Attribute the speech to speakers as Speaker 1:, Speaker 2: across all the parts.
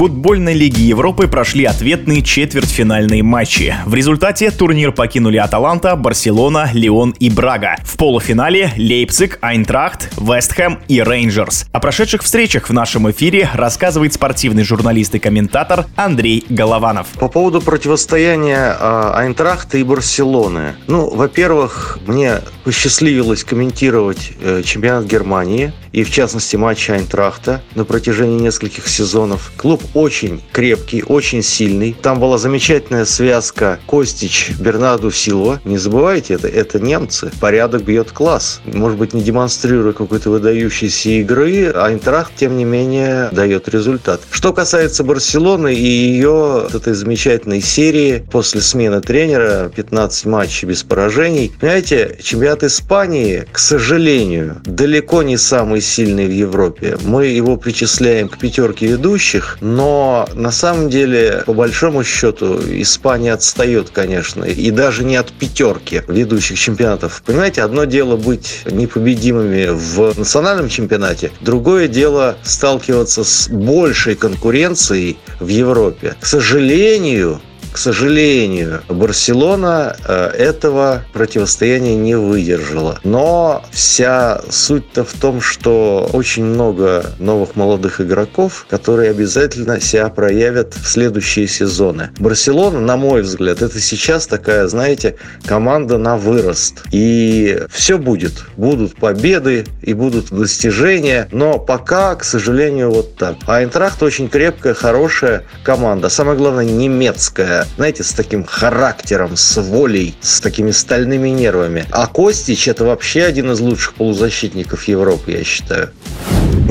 Speaker 1: Футбольной Лиги Европы прошли ответные четвертьфинальные матчи. В результате турнир покинули Аталанта, Барселона, Лион и Брага. В полуфинале Лейпциг, Айнтрахт, Вестхэм и Рейнджерс. О прошедших встречах в нашем эфире рассказывает спортивный журналист и комментатор Андрей Голованов.
Speaker 2: По поводу противостояния э, Айнтрахта и Барселоны. Ну, во-первых, мне посчастливилось комментировать э, чемпионат Германии и, в частности, матч Айнтрахта на протяжении нескольких сезонов. Клуб очень крепкий, очень сильный. Там была замечательная связка Костич, Бернарду Силва. Не забывайте, это, это немцы. Порядок бьет класс. Может быть, не демонстрируя какой-то выдающейся игры, Айнтрахт, тем не менее, дает результат. Что касается Барселоны и ее этой замечательной серии после смены тренера, 15 матчей без поражений. Понимаете, чемпионат Испании, к сожалению, далеко не самый сильный в Европе. Мы его причисляем к пятерке ведущих, но но на самом деле, по большому счету, Испания отстает, конечно, и даже не от пятерки ведущих чемпионатов. Понимаете, одно дело быть непобедимыми в национальном чемпионате, другое дело сталкиваться с большей конкуренцией в Европе. К сожалению, к сожалению, Барселона э, этого противостояния не выдержала. Но вся суть-то в том, что очень много новых молодых игроков, которые обязательно себя проявят в следующие сезоны. Барселона, на мой взгляд, это сейчас такая, знаете, команда на вырост. И все будет. Будут победы и будут достижения. Но пока, к сожалению, вот так. А Айнтрахт очень крепкая, хорошая команда. Самое главное, немецкая знаете, с таким характером, с волей, с такими стальными нервами. А Костич это вообще один из лучших полузащитников Европы, я считаю.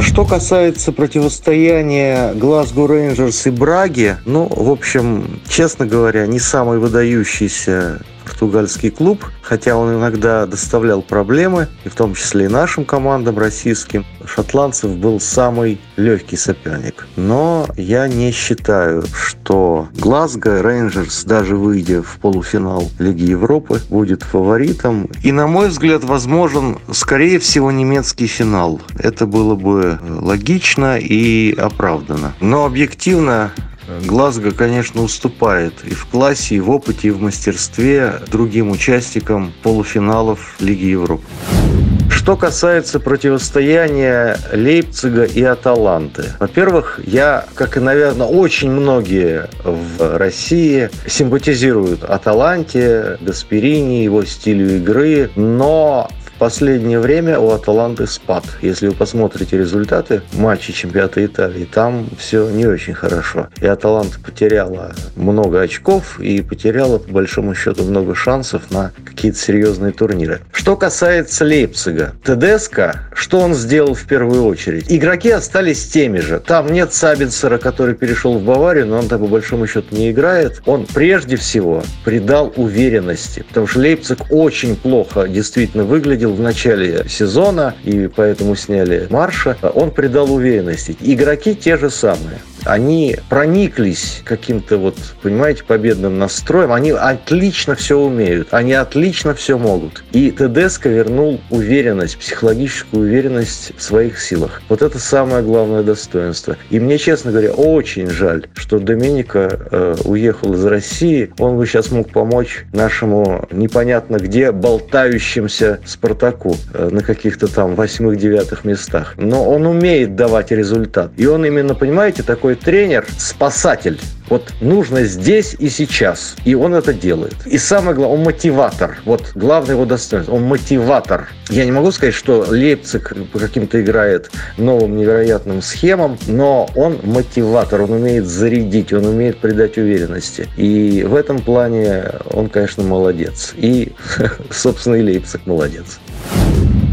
Speaker 2: Что касается противостояния Глазго Рейнджерс и Браги, ну, в общем, честно говоря, не самый выдающийся португальский клуб, хотя он иногда доставлял проблемы, и в том числе и нашим командам российским. Шотландцев был самый легкий соперник. Но я не считаю, что Глазго Рейнджерс, даже выйдя в полуфинал Лиги Европы, будет фаворитом. И, на мой взгляд, возможен, скорее всего, немецкий финал. Это было бы логично и оправдано. Но объективно Глазго, конечно, уступает и в классе, и в опыте, и в мастерстве другим участникам полуфиналов Лиги Европы. Что касается противостояния Лейпцига и Аталанты. Во-первых, я, как и, наверное, очень многие в России, симпатизируют Аталанте, Гасперини, его стилю игры, но последнее время у Аталанты спад. Если вы посмотрите результаты матчей чемпионата Италии, там все не очень хорошо. И Аталанта потеряла много очков и потеряла, по большому счету, много шансов на какие-то серьезные турниры. Что касается Лейпцига, Тедеско, что он сделал в первую очередь? Игроки остались теми же. Там нет Сабинсера, который перешел в Баварию, но он там, по большому счету, не играет. Он прежде всего придал уверенности, потому что Лейпциг очень плохо действительно выглядел в начале сезона, и поэтому сняли Марша, он придал уверенности. Игроки те же самые они прониклись каким-то вот, понимаете, победным настроем. Они отлично все умеют, они отлично все могут. И ТДСК вернул уверенность, психологическую уверенность в своих силах. Вот это самое главное достоинство. И мне, честно говоря, очень жаль, что Доминика э, уехал из России. Он бы сейчас мог помочь нашему непонятно где болтающимся Спартаку э, на каких-то там восьмых-девятых местах. Но он умеет давать результат. И он именно, понимаете, такой тренер, спасатель. Вот нужно здесь и сейчас. И он это делает. И самое главное, он мотиватор. Вот главное его достоинство. Он мотиватор. Я не могу сказать, что Лейпциг по каким-то играет новым невероятным схемам, но он мотиватор. Он умеет зарядить, он умеет придать уверенности. И в этом плане он, конечно, молодец. И, собственно, и Лейпциг молодец.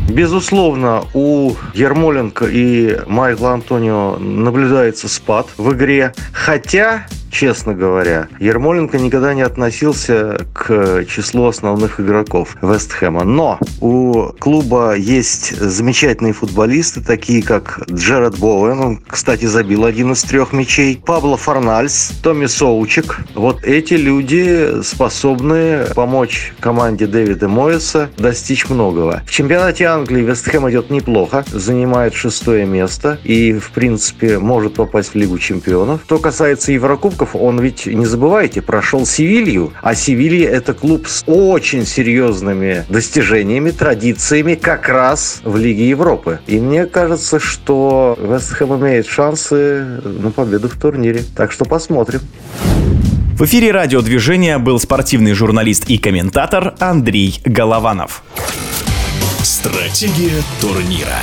Speaker 2: Безусловно, у Ермоленко и Майкла Антонио наблюдается спад в игре. Хотя честно говоря, Ермоленко никогда не относился к числу основных игроков Вестхэма. Но у клуба есть замечательные футболисты, такие как Джеред Боуэн, он, кстати, забил один из трех мячей, Пабло Фарнальс, Томми Соучик. Вот эти люди способны помочь команде Дэвида Моэса достичь многого. В чемпионате Англии Вестхэм идет неплохо, занимает шестое место и, в принципе, может попасть в Лигу чемпионов. Что касается Еврокубков, он ведь, не забывайте, прошел Севилью, а Севилья – это клуб с очень серьезными достижениями, традициями как раз в Лиге Европы. И мне кажется, что Вестхэм имеет шансы на победу в турнире. Так что посмотрим.
Speaker 1: В эфире радиодвижения был спортивный журналист и комментатор Андрей Голованов.
Speaker 3: Стратегия турнира.